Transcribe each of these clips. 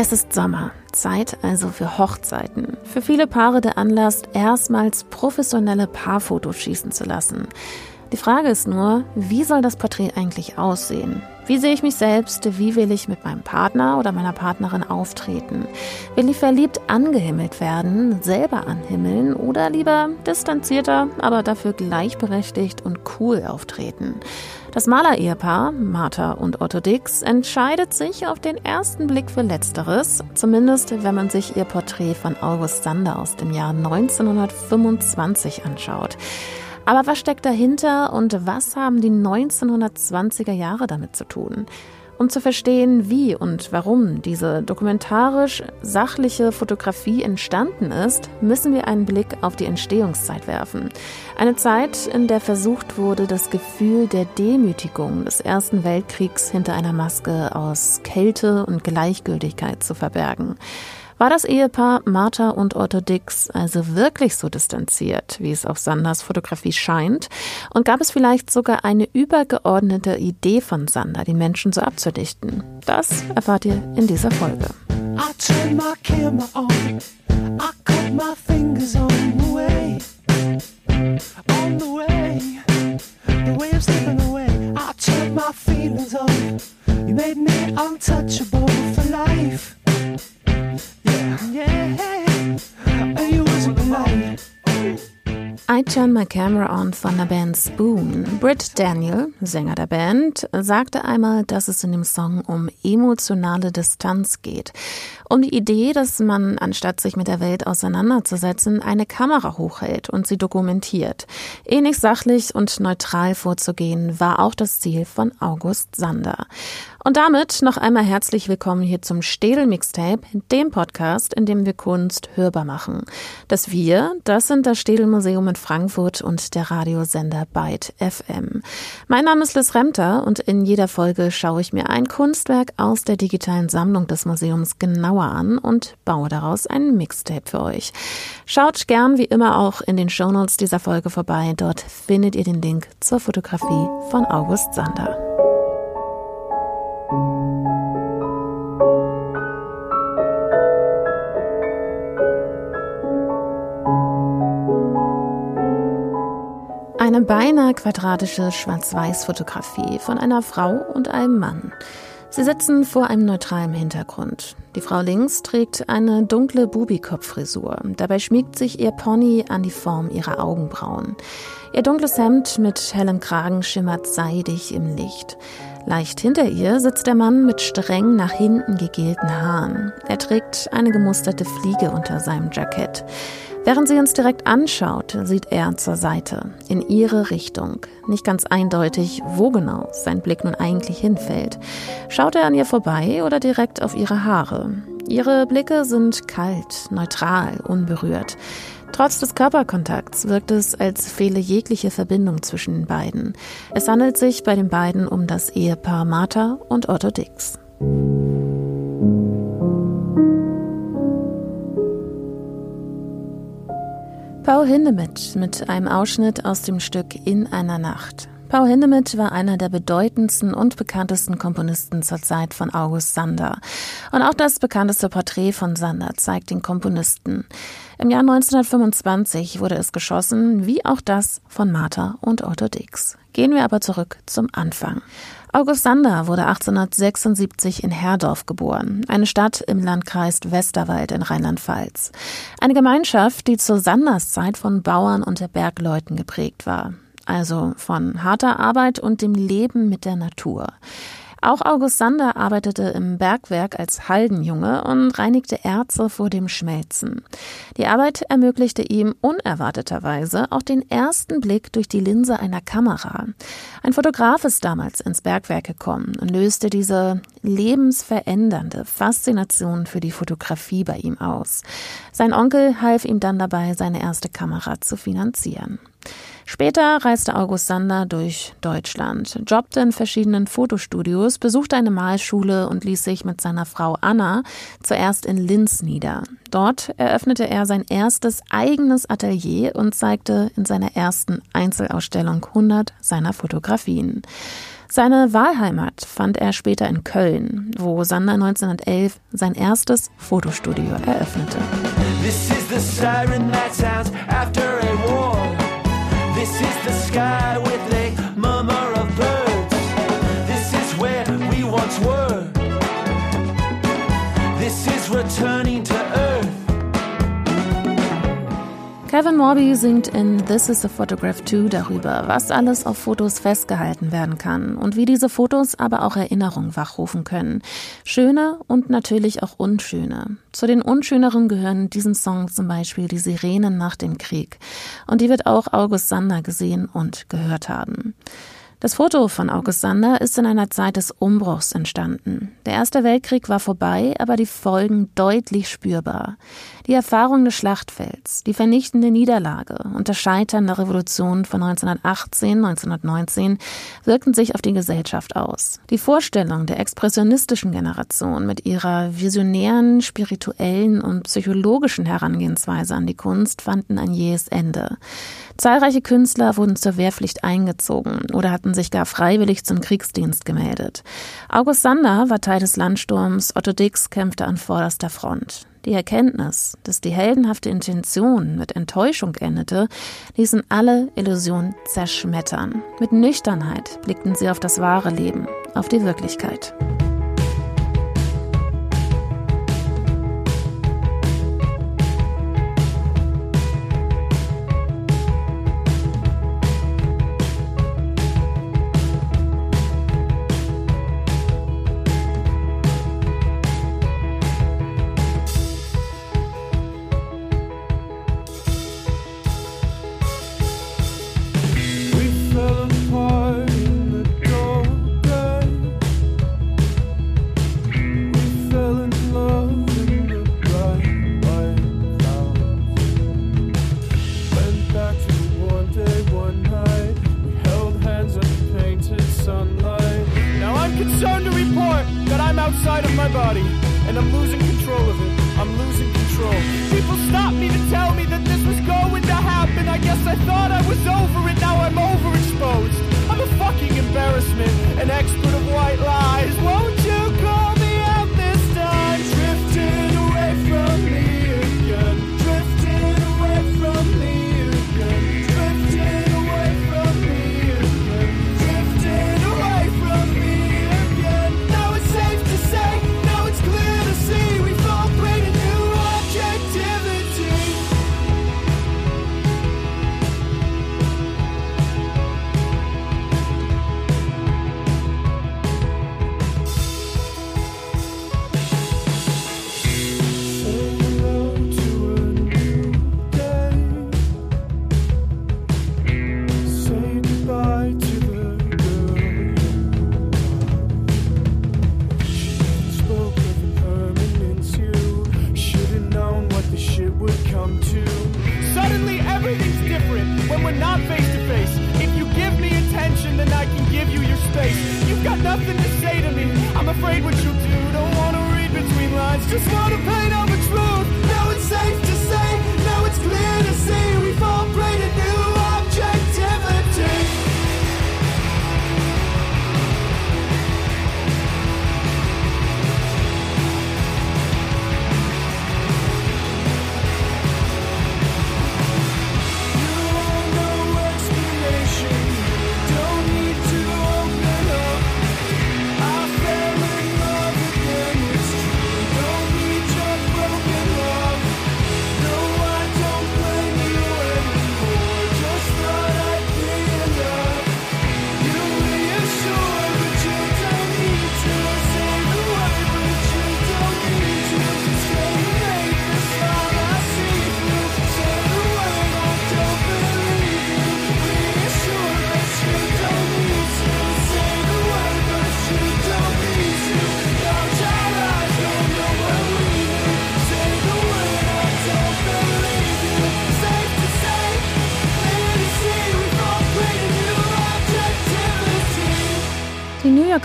Es ist Sommer, Zeit also für Hochzeiten. Für viele Paare der Anlass, erstmals professionelle Paarfotos schießen zu lassen. Die Frage ist nur, wie soll das Porträt eigentlich aussehen? Wie sehe ich mich selbst? Wie will ich mit meinem Partner oder meiner Partnerin auftreten? Will ich verliebt angehimmelt werden, selber anhimmeln oder lieber distanzierter, aber dafür gleichberechtigt und cool auftreten? Das Maler-Ehepaar, Martha und Otto Dix, entscheidet sich auf den ersten Blick für Letzteres, zumindest wenn man sich ihr Porträt von August Sander aus dem Jahr 1925 anschaut. Aber was steckt dahinter und was haben die 1920er Jahre damit zu tun? Um zu verstehen, wie und warum diese dokumentarisch sachliche Fotografie entstanden ist, müssen wir einen Blick auf die Entstehungszeit werfen. Eine Zeit, in der versucht wurde, das Gefühl der Demütigung des Ersten Weltkriegs hinter einer Maske aus Kälte und Gleichgültigkeit zu verbergen. War das Ehepaar Martha und Otto Dix also wirklich so distanziert, wie es auf Sanders Fotografie scheint? Und gab es vielleicht sogar eine übergeordnete Idee von Sander, die Menschen so abzudichten? Das erfahrt ihr in dieser Folge. I turn my camera on. I cut my fingers on the way. On the way. The way slipping away. I turn my feelings on. You made me untouchable I Turn My Camera On von der Band Spoon. Britt Daniel, Sänger der Band, sagte einmal, dass es in dem Song um emotionale Distanz geht. Um die Idee, dass man, anstatt sich mit der Welt auseinanderzusetzen, eine Kamera hochhält und sie dokumentiert. Ähnlich sachlich und neutral vorzugehen, war auch das Ziel von August Sander. Und damit noch einmal herzlich willkommen hier zum Städel Mixtape, dem Podcast, in dem wir Kunst hörbar machen. Das Wir, das sind das Städel Museum in Frankfurt und der Radiosender Byte FM. Mein Name ist Liz Remter und in jeder Folge schaue ich mir ein Kunstwerk aus der digitalen Sammlung des Museums genauer an und baue daraus ein Mixtape für euch. Schaut gern wie immer auch in den Shownotes dieser Folge vorbei. Dort findet ihr den Link zur Fotografie von August Sander. Eine beinahe quadratische Schwarz-Weiß-Fotografie von einer Frau und einem Mann. Sie sitzen vor einem neutralen Hintergrund. Die Frau links trägt eine dunkle Bubikopffrisur. Dabei schmiegt sich ihr Pony an die Form ihrer Augenbrauen. Ihr dunkles Hemd mit hellem Kragen schimmert seidig im Licht. Leicht hinter ihr sitzt der Mann mit streng nach hinten gegelten Haaren. Er trägt eine gemusterte Fliege unter seinem Jackett. Während sie uns direkt anschaut, sieht er zur Seite, in ihre Richtung. Nicht ganz eindeutig, wo genau sein Blick nun eigentlich hinfällt. Schaut er an ihr vorbei oder direkt auf ihre Haare? Ihre Blicke sind kalt, neutral, unberührt. Trotz des Körperkontakts wirkt es, als fehle jegliche Verbindung zwischen den beiden. Es handelt sich bei den beiden um das Ehepaar Martha und Otto Dix. Paul Hindemith mit einem Ausschnitt aus dem Stück In einer Nacht. Paul Hindemith war einer der bedeutendsten und bekanntesten Komponisten zur Zeit von August Sander. Und auch das bekannteste Porträt von Sander zeigt den Komponisten. Im Jahr 1925 wurde es geschossen, wie auch das von Martha und Otto Dix. Gehen wir aber zurück zum Anfang. August Sander wurde 1876 in Herdorf geboren, eine Stadt im Landkreis Westerwald in Rheinland-Pfalz. Eine Gemeinschaft, die zur Sanderszeit von Bauern und Bergleuten geprägt war, also von harter Arbeit und dem Leben mit der Natur. Auch August Sander arbeitete im Bergwerk als Haldenjunge und reinigte Erze vor dem Schmelzen. Die Arbeit ermöglichte ihm unerwarteterweise auch den ersten Blick durch die Linse einer Kamera. Ein Fotograf ist damals ins Bergwerk gekommen und löste diese lebensverändernde Faszination für die Fotografie bei ihm aus. Sein Onkel half ihm dann dabei, seine erste Kamera zu finanzieren. Später reiste August Sander durch Deutschland, jobbte in verschiedenen Fotostudios, besuchte eine Malschule und ließ sich mit seiner Frau Anna zuerst in Linz nieder. Dort eröffnete er sein erstes eigenes Atelier und zeigte in seiner ersten Einzelausstellung 100 seiner Fotografien. Seine Wahlheimat fand er später in Köln, wo Sander 1911 sein erstes Fotostudio eröffnete. This is returning to Kevin Morby singt in This is a Photograph 2 darüber, was alles auf Fotos festgehalten werden kann und wie diese Fotos aber auch Erinnerungen wachrufen können. Schöne und natürlich auch unschöne. Zu den unschöneren gehören diesen Song zum Beispiel die Sirenen nach dem Krieg. Und die wird auch August Sander gesehen und gehört haben. Das Foto von August Sander ist in einer Zeit des Umbruchs entstanden. Der Erste Weltkrieg war vorbei, aber die Folgen deutlich spürbar. Die Erfahrung des Schlachtfelds, die vernichtende Niederlage und das Scheitern der Revolution von 1918, 1919 wirkten sich auf die Gesellschaft aus. Die Vorstellung der expressionistischen Generation mit ihrer visionären, spirituellen und psychologischen Herangehensweise an die Kunst fanden ein jähes Ende. Zahlreiche Künstler wurden zur Wehrpflicht eingezogen oder hatten sich gar freiwillig zum Kriegsdienst gemeldet. August Sander war Teil des Landsturms, Otto Dix kämpfte an vorderster Front. Die Erkenntnis, dass die heldenhafte Intention mit Enttäuschung endete, ließen alle Illusionen zerschmettern. Mit Nüchternheit blickten sie auf das wahre Leben, auf die Wirklichkeit.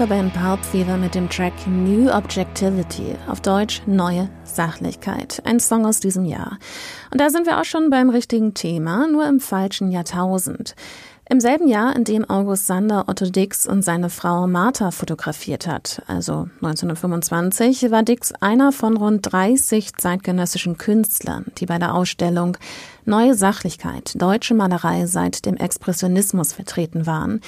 Die New Yorker Band Pulp Fever mit dem Track New Objectivity, auf Deutsch Neue Sachlichkeit, ein Song aus diesem Jahr. Und da sind wir auch schon beim richtigen Thema, nur im falschen Jahrtausend. Im selben Jahr, in dem August Sander Otto Dix und seine Frau Martha fotografiert hat, also 1925, war Dix einer von rund 30 zeitgenössischen Künstlern, die bei der Ausstellung Neue Sachlichkeit, deutsche Malerei seit dem Expressionismus vertreten waren.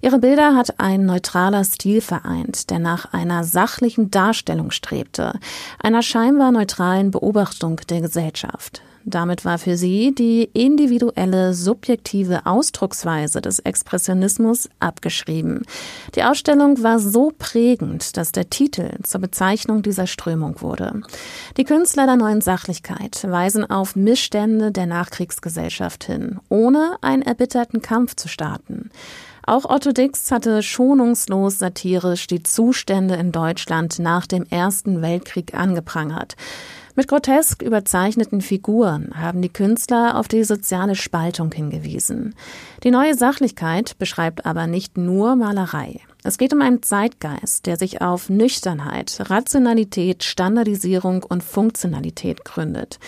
Ihre Bilder hat ein neutraler Stil vereint, der nach einer sachlichen Darstellung strebte, einer scheinbar neutralen Beobachtung der Gesellschaft. Damit war für sie die individuelle, subjektive Ausdrucksweise des Expressionismus abgeschrieben. Die Ausstellung war so prägend, dass der Titel zur Bezeichnung dieser Strömung wurde. Die Künstler der neuen Sachlichkeit weisen auf Missstände der Nachkriegsgesellschaft hin, ohne einen erbitterten Kampf zu starten. Auch Otto Dix hatte schonungslos satirisch die Zustände in Deutschland nach dem Ersten Weltkrieg angeprangert. Mit grotesk überzeichneten Figuren haben die Künstler auf die soziale Spaltung hingewiesen. Die neue Sachlichkeit beschreibt aber nicht nur Malerei. Es geht um einen Zeitgeist, der sich auf Nüchternheit, Rationalität, Standardisierung und Funktionalität gründet.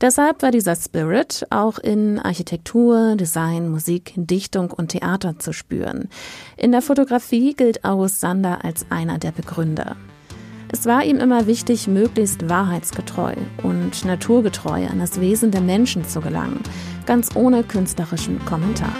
Deshalb war dieser Spirit auch in Architektur, Design, Musik, Dichtung und Theater zu spüren. In der Fotografie gilt August Sander als einer der Begründer. Es war ihm immer wichtig, möglichst wahrheitsgetreu und naturgetreu an das Wesen der Menschen zu gelangen, ganz ohne künstlerischen Kommentar.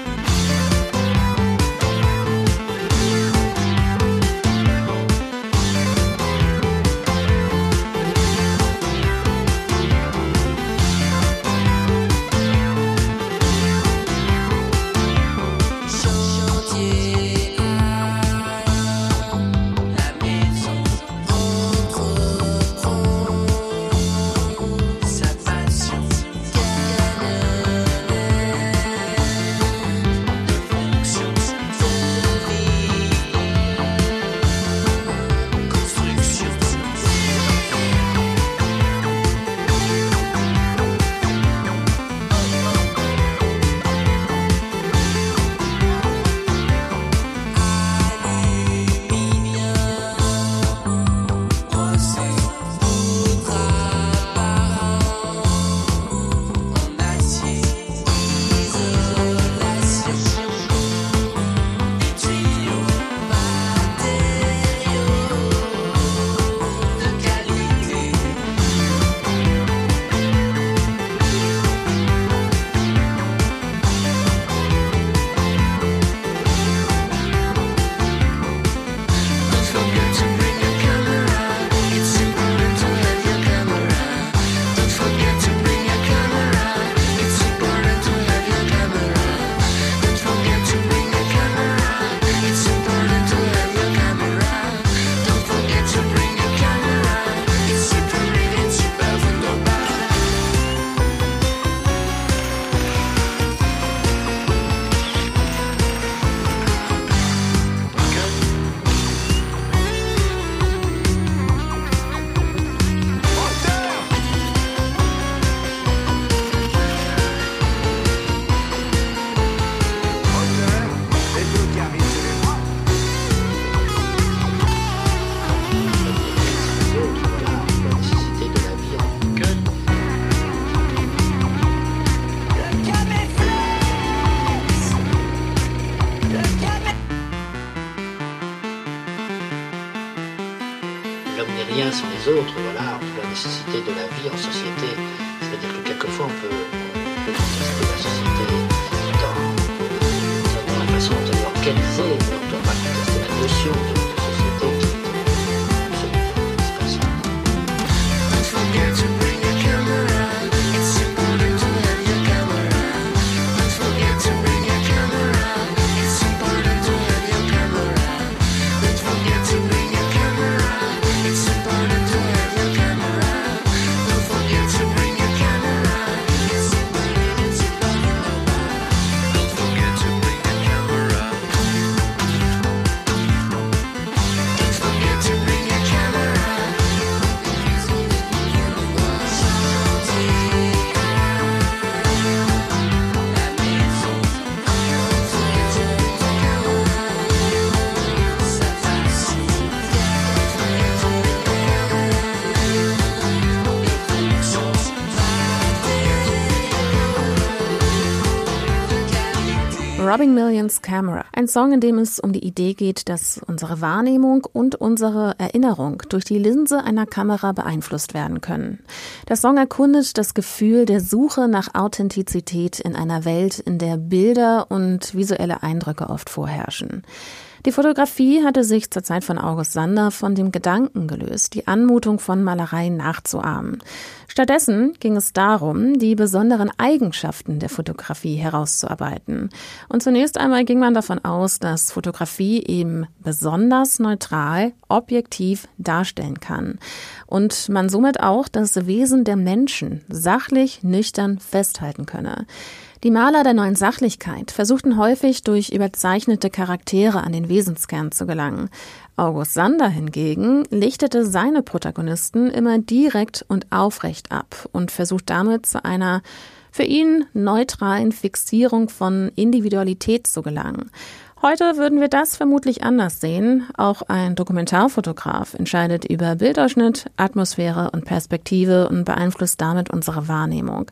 Robbing Millions Camera. Ein Song, in dem es um die Idee geht, dass unsere Wahrnehmung und unsere Erinnerung durch die Linse einer Kamera beeinflusst werden können. Der Song erkundet das Gefühl der Suche nach Authentizität in einer Welt, in der Bilder und visuelle Eindrücke oft vorherrschen. Die Fotografie hatte sich zur Zeit von August Sander von dem Gedanken gelöst, die Anmutung von Malerei nachzuahmen. Stattdessen ging es darum, die besonderen Eigenschaften der Fotografie herauszuarbeiten. Und zunächst einmal ging man davon aus, dass Fotografie eben besonders neutral, objektiv darstellen kann und man somit auch das Wesen der Menschen sachlich, nüchtern festhalten könne. Die Maler der neuen Sachlichkeit versuchten häufig durch überzeichnete Charaktere an den Wesenskern zu gelangen. August Sander hingegen lichtete seine Protagonisten immer direkt und aufrecht ab und versucht damit zu einer für ihn neutralen Fixierung von Individualität zu gelangen. Heute würden wir das vermutlich anders sehen. Auch ein Dokumentarfotograf entscheidet über Bildausschnitt, Atmosphäre und Perspektive und beeinflusst damit unsere Wahrnehmung.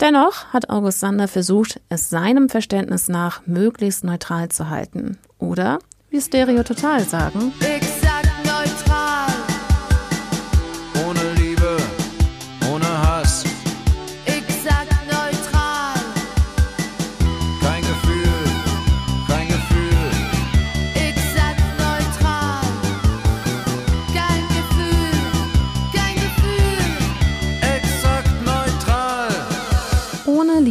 Dennoch hat August Sander versucht, es seinem Verständnis nach möglichst neutral zu halten. Oder, wie Stereo Total sagen, Exakt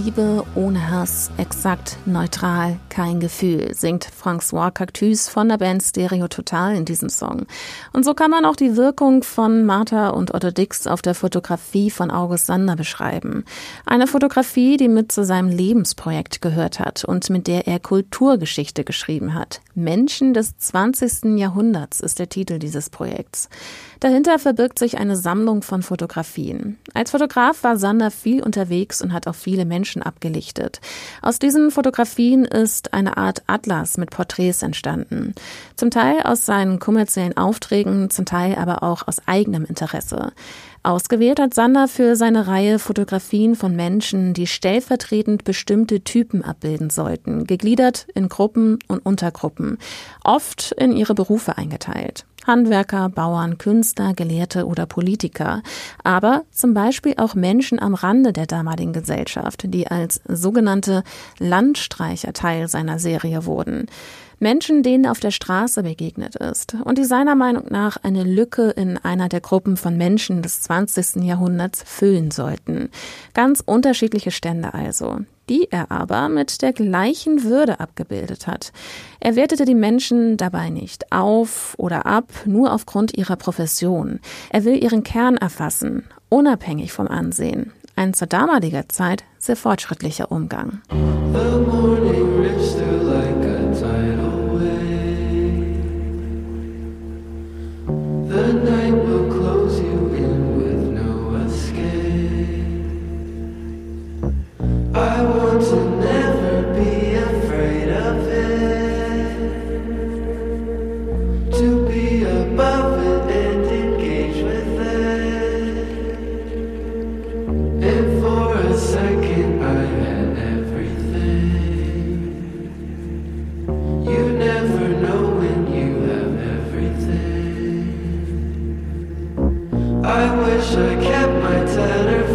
Liebe, ohne Hass, exakt neutral, kein Gefühl, singt François Cactus von der Band Stereo Total in diesem Song. Und so kann man auch die Wirkung von Martha und Otto Dix auf der Fotografie von August Sander beschreiben. Eine Fotografie, die mit zu seinem Lebensprojekt gehört hat und mit der er Kulturgeschichte geschrieben hat. Menschen des 20. Jahrhunderts ist der Titel dieses Projekts. Dahinter verbirgt sich eine Sammlung von Fotografien. Als Fotograf war Sander viel unterwegs und hat auch viele Menschen abgelichtet. Aus diesen Fotografien ist eine Art Atlas mit Porträts entstanden. Zum Teil aus seinen kommerziellen Aufträgen, zum Teil aber auch aus eigenem Interesse. Ausgewählt hat Sander für seine Reihe Fotografien von Menschen, die stellvertretend bestimmte Typen abbilden sollten, gegliedert in Gruppen und Untergruppen, oft in ihre Berufe eingeteilt. Handwerker, Bauern, Künstler, Gelehrte oder Politiker, aber zum Beispiel auch Menschen am Rande der damaligen Gesellschaft, die als sogenannte Landstreicher Teil seiner Serie wurden. Menschen, denen auf der Straße begegnet ist und die seiner Meinung nach eine Lücke in einer der Gruppen von Menschen des 20. Jahrhunderts füllen sollten. Ganz unterschiedliche Stände also, die er aber mit der gleichen Würde abgebildet hat. Er wertete die Menschen dabei nicht auf oder ab, nur aufgrund ihrer Profession. Er will ihren Kern erfassen, unabhängig vom Ansehen. Ein zur damaliger Zeit sehr fortschrittlicher Umgang. I wish I kept my tenor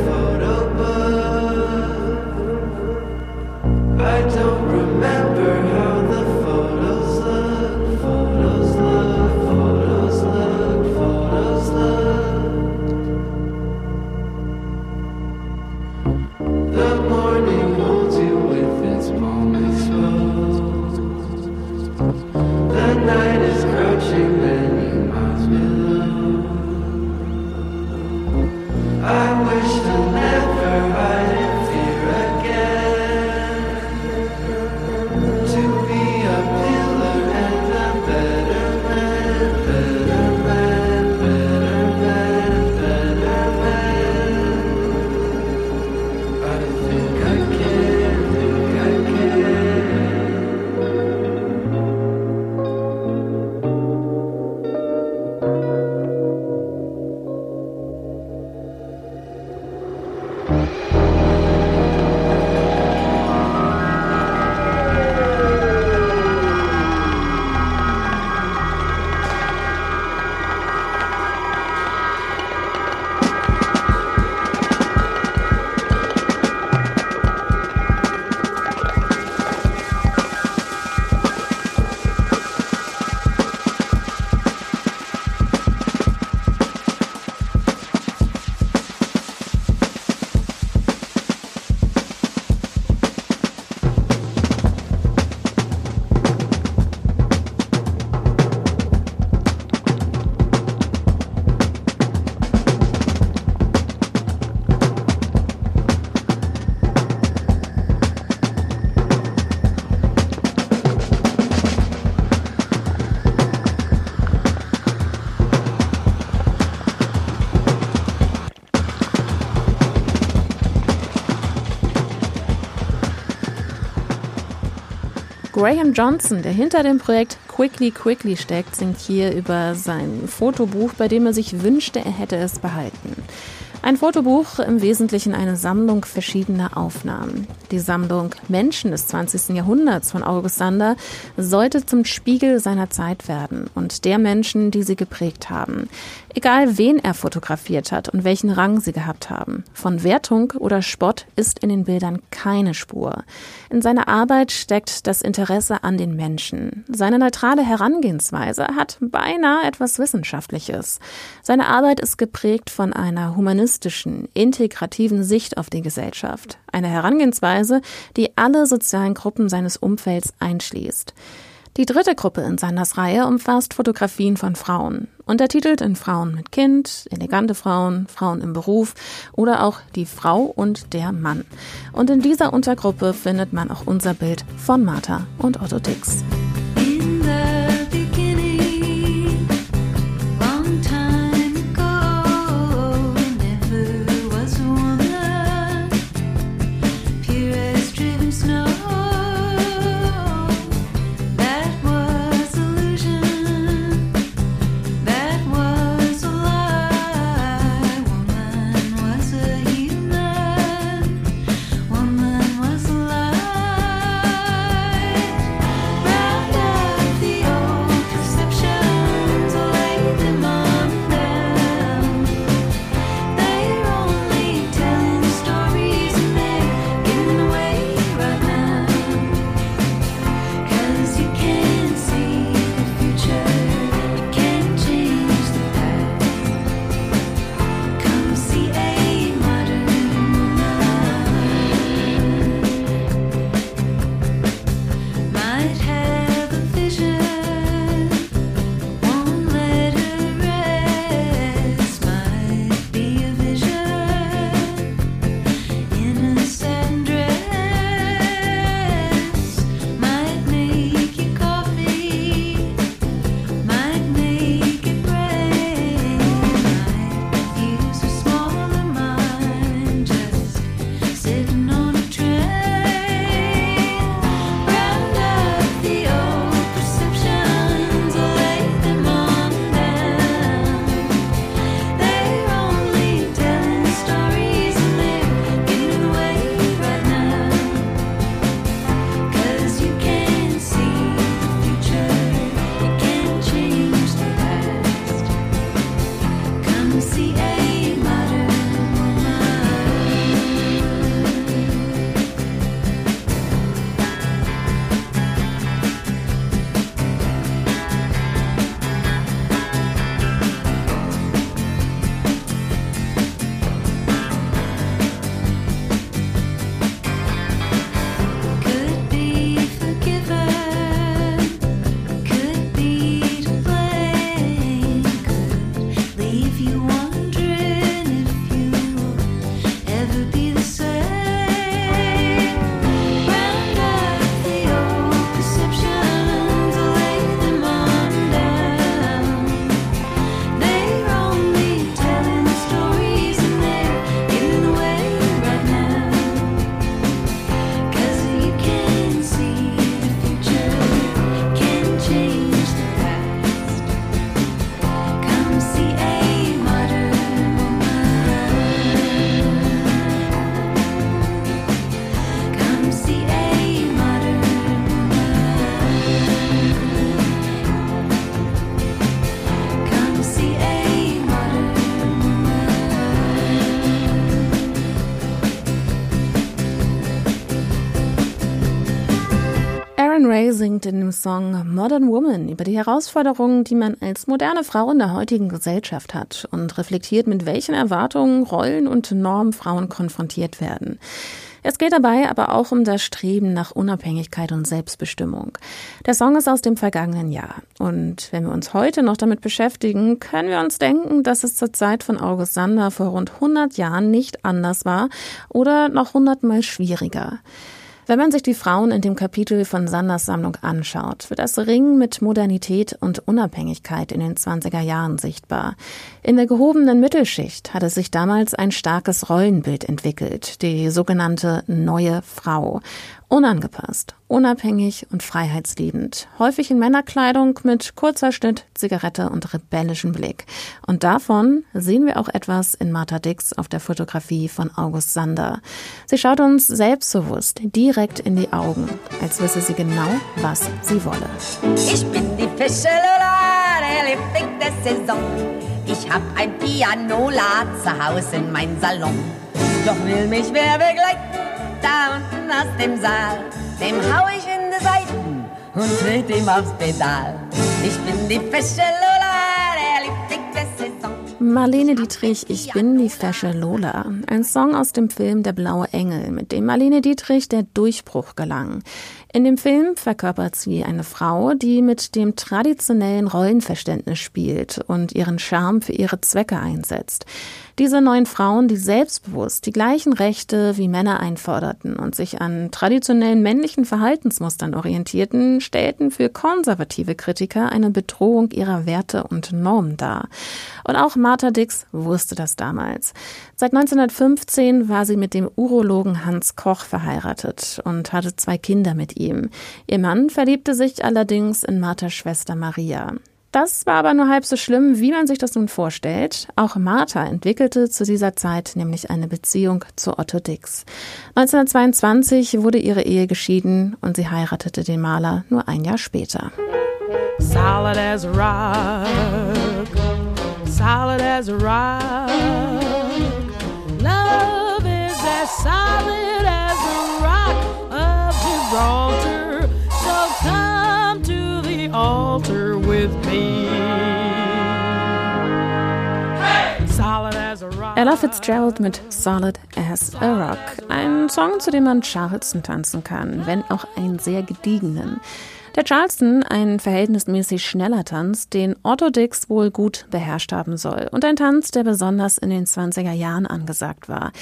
Graham Johnson, der hinter dem Projekt Quickly Quickly steckt, singt hier über sein Fotobuch, bei dem er sich wünschte, er hätte es behalten. Ein Fotobuch, im Wesentlichen eine Sammlung verschiedener Aufnahmen. Die Sammlung Menschen des 20. Jahrhunderts von August Sander sollte zum Spiegel seiner Zeit werden und der Menschen, die sie geprägt haben. Egal wen er fotografiert hat und welchen Rang sie gehabt haben. Von Wertung oder Spott ist in den Bildern keine Spur. In seiner Arbeit steckt das Interesse an den Menschen. Seine neutrale Herangehensweise hat beinahe etwas Wissenschaftliches. Seine Arbeit ist geprägt von einer humanistischen, integrativen Sicht auf die Gesellschaft. Eine Herangehensweise, die alle sozialen Gruppen seines Umfelds einschließt. Die dritte Gruppe in Sanders Reihe umfasst Fotografien von Frauen, untertitelt in Frauen mit Kind, elegante Frauen, Frauen im Beruf oder auch die Frau und der Mann. Und in dieser Untergruppe findet man auch unser Bild von Martha und Otto Dix. Singt in dem Song Modern Woman über die Herausforderungen, die man als moderne Frau in der heutigen Gesellschaft hat und reflektiert, mit welchen Erwartungen, Rollen und Normen Frauen konfrontiert werden. Es geht dabei aber auch um das Streben nach Unabhängigkeit und Selbstbestimmung. Der Song ist aus dem vergangenen Jahr. Und wenn wir uns heute noch damit beschäftigen, können wir uns denken, dass es zur Zeit von August Sander vor rund 100 Jahren nicht anders war oder noch hundertmal schwieriger. Wenn man sich die Frauen in dem Kapitel von Sanders Sammlung anschaut, wird das Ringen mit Modernität und Unabhängigkeit in den 20er Jahren sichtbar. In der gehobenen Mittelschicht hatte sich damals ein starkes Rollenbild entwickelt, die sogenannte neue Frau. Unangepasst, unabhängig und freiheitsliebend. Häufig in Männerkleidung mit kurzer Schnitt, Zigarette und rebellischem Blick. Und davon sehen wir auch etwas in Martha Dix auf der Fotografie von August Sander. Sie schaut uns selbstbewusst direkt in die Augen, als wisse sie genau, was sie wolle. Ich bin die Fische Lola, der Liebling der Saison. Ich hab ein Pianola zu Hause in mein Salon. Doch will mich wer begleiten, da unten aus dem Saal, dem hau ich in die Seiten und tritt ihm aufs Pedal. Ich bin die Fische Lola, der Liebling der Saison. Marlene Dietrich, ich bin die fesche Lola. Ein Song aus dem Film Der blaue Engel, mit dem Marlene Dietrich der Durchbruch gelang. In dem Film verkörpert sie eine Frau, die mit dem traditionellen Rollenverständnis spielt und ihren Charme für ihre Zwecke einsetzt. Diese neuen Frauen, die selbstbewusst die gleichen Rechte wie Männer einforderten und sich an traditionellen männlichen Verhaltensmustern orientierten, stellten für konservative Kritiker eine Bedrohung ihrer Werte und Normen dar. Und auch Martha Dix wusste das damals. Seit 1915 war sie mit dem Urologen Hans Koch verheiratet und hatte zwei Kinder mit ihm. Ihr Mann verliebte sich allerdings in Marthas Schwester Maria. Das war aber nur halb so schlimm, wie man sich das nun vorstellt. Auch Martha entwickelte zu dieser Zeit nämlich eine Beziehung zu Otto Dix. 1922 wurde ihre Ehe geschieden und sie heiratete den Maler nur ein Jahr später. Solid as rock, solid as rock. Solid as the rock of Gibraltar. So come to the altar with me. Ella Fitzgerald mit Solid as a Rock. Ein Song, zu dem man Charleston tanzen kann, wenn auch einen sehr gediegenen. Der Charleston, ein verhältnismäßig schneller Tanz, den Otto Dix wohl gut beherrscht haben soll. Und ein Tanz, der besonders in den 20er Jahren angesagt war.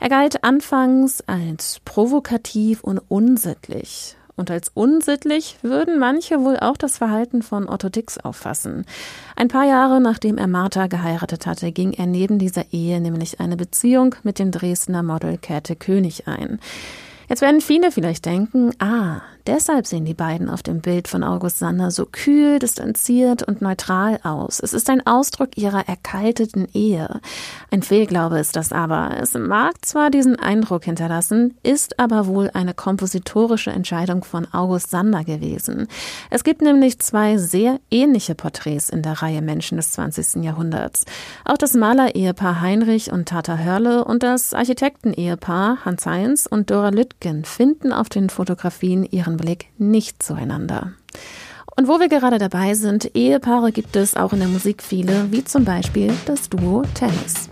Er galt anfangs als provokativ und unsittlich. Und als unsittlich würden manche wohl auch das Verhalten von Otto Dix auffassen. Ein paar Jahre nachdem er Martha geheiratet hatte, ging er neben dieser Ehe nämlich eine Beziehung mit dem Dresdner Model Käthe König ein. Jetzt werden viele vielleicht denken, ah, Deshalb sehen die beiden auf dem Bild von August Sander so kühl, distanziert und neutral aus. Es ist ein Ausdruck ihrer erkalteten Ehe. Ein Fehlglaube ist das aber. Es mag zwar diesen Eindruck hinterlassen, ist aber wohl eine kompositorische Entscheidung von August Sander gewesen. Es gibt nämlich zwei sehr ähnliche Porträts in der Reihe Menschen des 20. Jahrhunderts. Auch das Maler-Ehepaar Heinrich und Tata Hörle und das Architekten-Ehepaar Hans Heinz und Dora Lüttgen finden auf den Fotografien ihren Blick nicht zueinander. Und wo wir gerade dabei sind, Ehepaare gibt es auch in der Musik viele, wie zum Beispiel das Duo Tennis.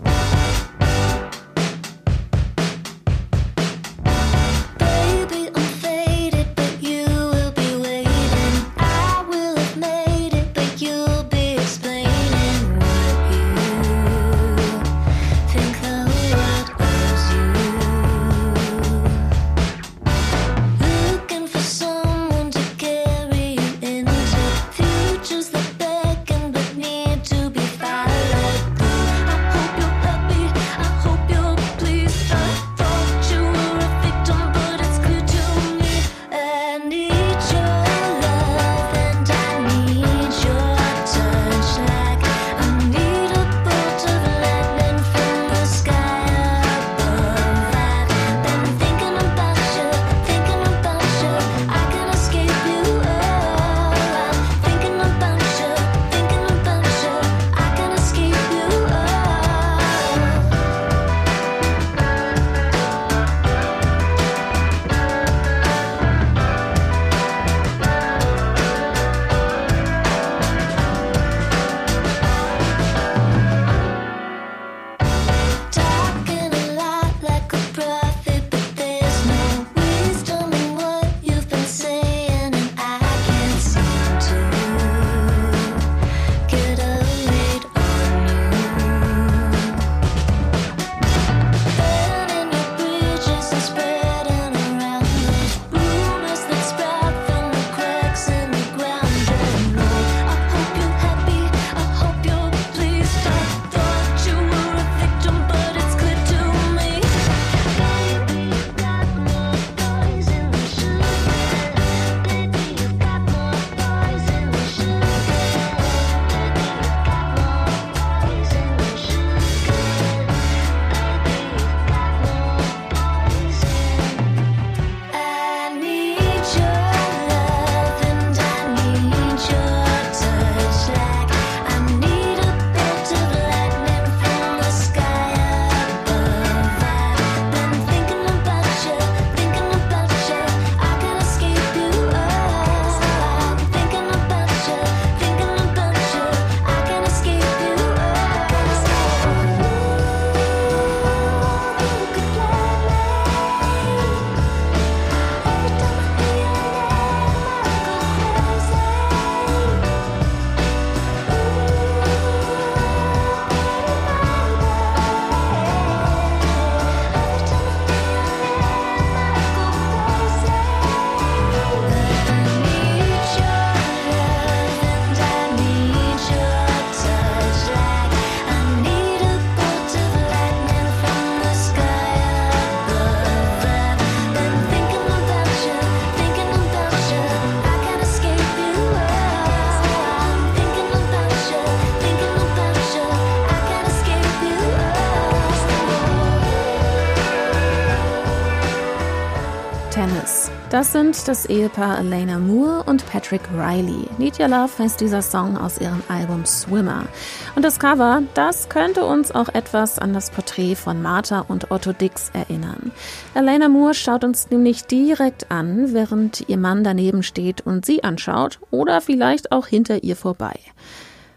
Das sind das Ehepaar Elena Moore und Patrick Riley. Need Your Love heißt dieser Song aus ihrem Album Swimmer. Und das Cover, das könnte uns auch etwas an das Porträt von Martha und Otto Dix erinnern. Elena Moore schaut uns nämlich direkt an, während ihr Mann daneben steht und sie anschaut oder vielleicht auch hinter ihr vorbei.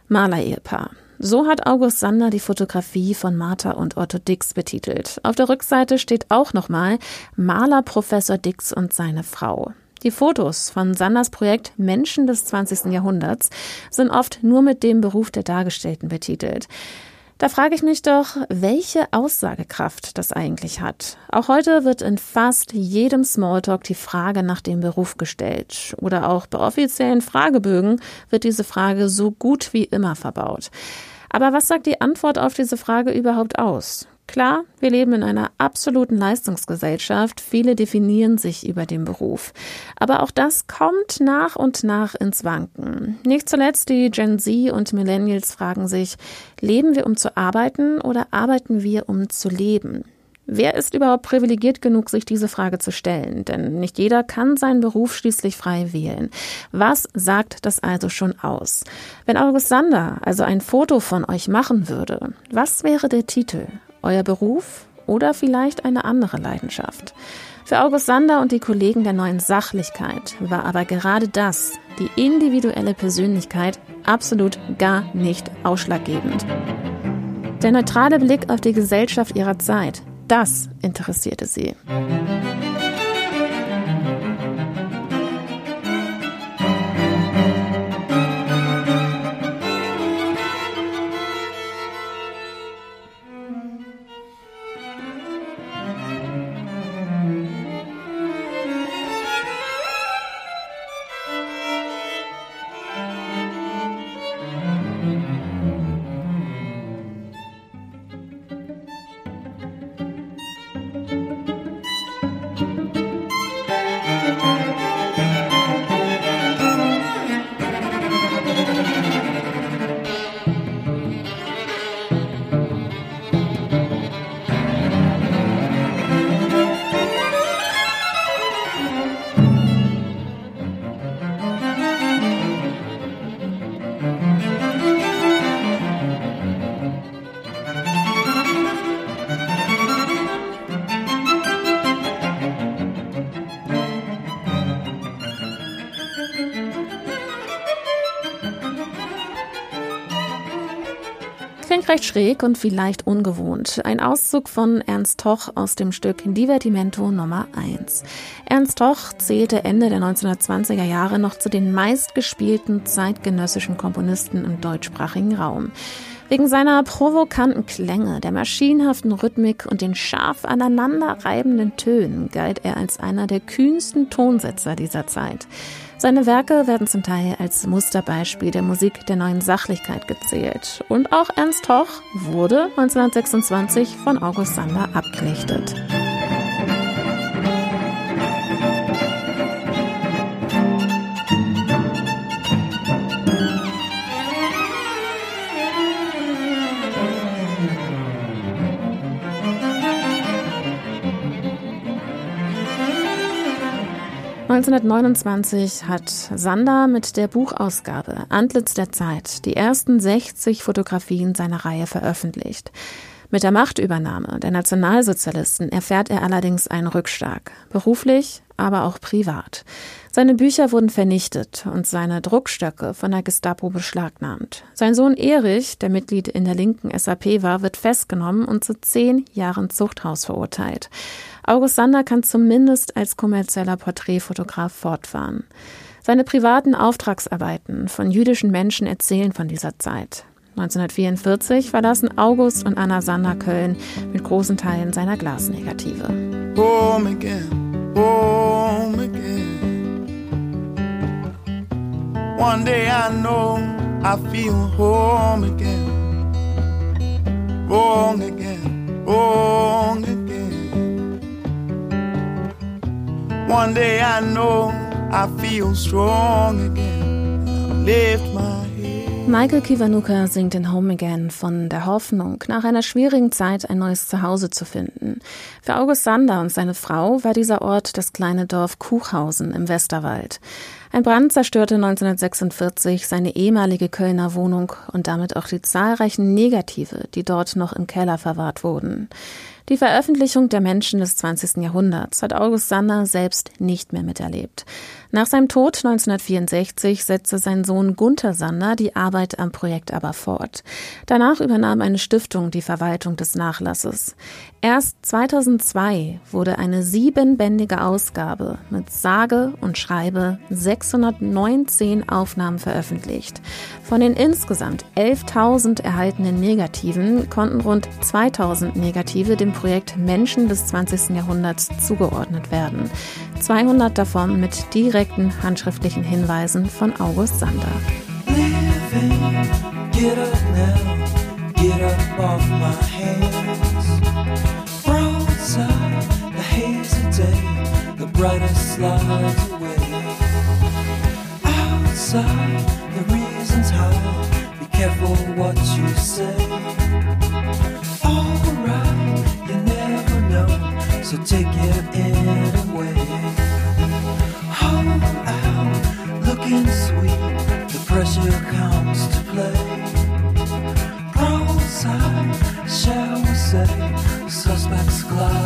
Maler-Ehepaar. So hat August Sander die Fotografie von Martha und Otto Dix betitelt. Auf der Rückseite steht auch nochmal Maler Professor Dix und seine Frau. Die Fotos von Sanders Projekt Menschen des 20. Jahrhunderts sind oft nur mit dem Beruf der Dargestellten betitelt. Da frage ich mich doch, welche Aussagekraft das eigentlich hat. Auch heute wird in fast jedem Smalltalk die Frage nach dem Beruf gestellt. Oder auch bei offiziellen Fragebögen wird diese Frage so gut wie immer verbaut. Aber was sagt die Antwort auf diese Frage überhaupt aus? Klar, wir leben in einer absoluten Leistungsgesellschaft. Viele definieren sich über den Beruf. Aber auch das kommt nach und nach ins Wanken. Nicht zuletzt die Gen Z und Millennials fragen sich, leben wir um zu arbeiten oder arbeiten wir um zu leben? Wer ist überhaupt privilegiert genug, sich diese Frage zu stellen? Denn nicht jeder kann seinen Beruf schließlich frei wählen. Was sagt das also schon aus? Wenn August Sander also ein Foto von euch machen würde, was wäre der Titel? Euer Beruf oder vielleicht eine andere Leidenschaft? Für August Sander und die Kollegen der neuen Sachlichkeit war aber gerade das, die individuelle Persönlichkeit, absolut gar nicht ausschlaggebend. Der neutrale Blick auf die Gesellschaft ihrer Zeit, das interessierte sie. Recht schräg und vielleicht ungewohnt. Ein Auszug von Ernst Toch aus dem Stück Divertimento Nummer 1. Ernst Toch zählte Ende der 1920er Jahre noch zu den meistgespielten zeitgenössischen Komponisten im deutschsprachigen Raum. Wegen seiner provokanten Klänge, der maschinenhaften Rhythmik und den scharf aneinanderreibenden Tönen galt er als einer der kühnsten Tonsetzer dieser Zeit. Seine Werke werden zum Teil als Musterbeispiel der Musik der neuen Sachlichkeit gezählt. Und auch Ernst Hoch wurde 1926 von August Sander abgelichtet. 1929 hat Sander mit der Buchausgabe Antlitz der Zeit die ersten 60 Fotografien seiner Reihe veröffentlicht. Mit der Machtübernahme der Nationalsozialisten erfährt er allerdings einen Rückschlag, beruflich, aber auch privat. Seine Bücher wurden vernichtet und seine Druckstöcke von der Gestapo beschlagnahmt. Sein Sohn Erich, der Mitglied in der linken SAP war, wird festgenommen und zu zehn Jahren Zuchthaus verurteilt. August Sander kann zumindest als kommerzieller Porträtfotograf fortfahren. Seine privaten Auftragsarbeiten von jüdischen Menschen erzählen von dieser Zeit. 1944 verlassen August und Anna Sander Köln mit großen Teilen seiner Glasnegative. Home again, home again. One day I know I feel home again. Home again, home again. One day I know I feel strong again. I lift my Michael Kiwanuka singt in Home Again von der Hoffnung, nach einer schwierigen Zeit ein neues Zuhause zu finden. Für August Sander und seine Frau war dieser Ort das kleine Dorf Kuchhausen im Westerwald. Ein Brand zerstörte 1946 seine ehemalige Kölner Wohnung und damit auch die zahlreichen Negative, die dort noch im Keller verwahrt wurden. Die Veröffentlichung der Menschen des 20. Jahrhunderts hat August Sander selbst nicht mehr miterlebt. Nach seinem Tod 1964 setzte sein Sohn Gunther Sander die Arbeit am Projekt aber fort. Danach übernahm eine Stiftung die Verwaltung des Nachlasses. Erst 2002 wurde eine siebenbändige Ausgabe mit sage und schreibe 619 Aufnahmen veröffentlicht. Von den insgesamt 11.000 erhaltenen Negativen konnten rund 2.000 Negative dem Projekt Menschen des 20. Jahrhunderts zugeordnet werden. 200 davon mit direkten handschriftlichen Hinweisen von August Sander. Outside, the reasons high, be careful what you say. So take it anyway. Out looking sweet, the pressure comes to play. Broadside, shall we say, suspects glide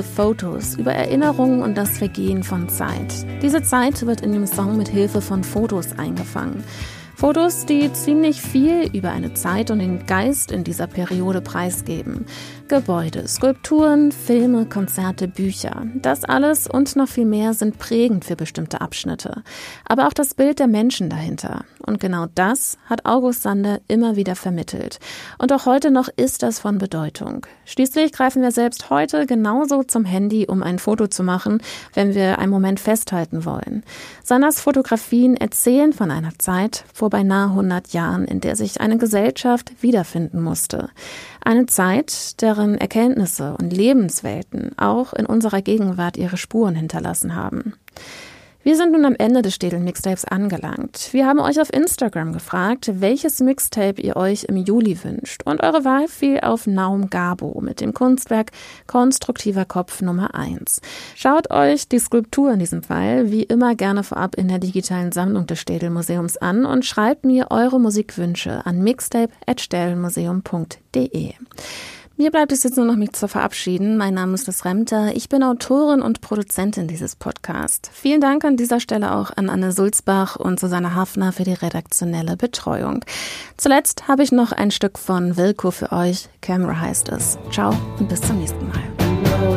the Photos über Erinnerungen und das Vergehen von Zeit. Diese Zeit wird in dem Song mit Hilfe von Fotos eingefangen. Fotos, die ziemlich viel über eine Zeit und den Geist in dieser Periode preisgeben. Gebäude, Skulpturen, Filme, Konzerte, Bücher. Das alles und noch viel mehr sind prägend für bestimmte Abschnitte. Aber auch das Bild der Menschen dahinter. Und genau das hat August Sander immer wieder vermittelt. Und auch heute noch ist das von Bedeutung. Schließlich greifen wir selbst heute genauso zum Handy, um ein Foto zu machen, wenn wir einen Moment festhalten wollen. Sanders Fotografien erzählen von einer Zeit vor beinahe 100 Jahren, in der sich eine Gesellschaft wiederfinden musste. Eine Zeit, deren Erkenntnisse und Lebenswelten auch in unserer Gegenwart ihre Spuren hinterlassen haben. Wir sind nun am Ende des Städel Mixtapes angelangt. Wir haben euch auf Instagram gefragt, welches Mixtape ihr euch im Juli wünscht. Und eure Wahl fiel auf Naum Gabo mit dem Kunstwerk Konstruktiver Kopf Nummer 1. Schaut euch die Skulptur in diesem Fall wie immer gerne vorab in der digitalen Sammlung des Städel Museums an und schreibt mir eure Musikwünsche an mixtape.städelmuseum.de. Mir bleibt es jetzt nur noch, mich zu verabschieden. Mein Name ist Liz Remter. Ich bin Autorin und Produzentin dieses Podcasts. Vielen Dank an dieser Stelle auch an Anne Sulzbach und Susanne Hafner für die redaktionelle Betreuung. Zuletzt habe ich noch ein Stück von Wilco für euch. Camera heißt es. Ciao und bis zum nächsten Mal. No,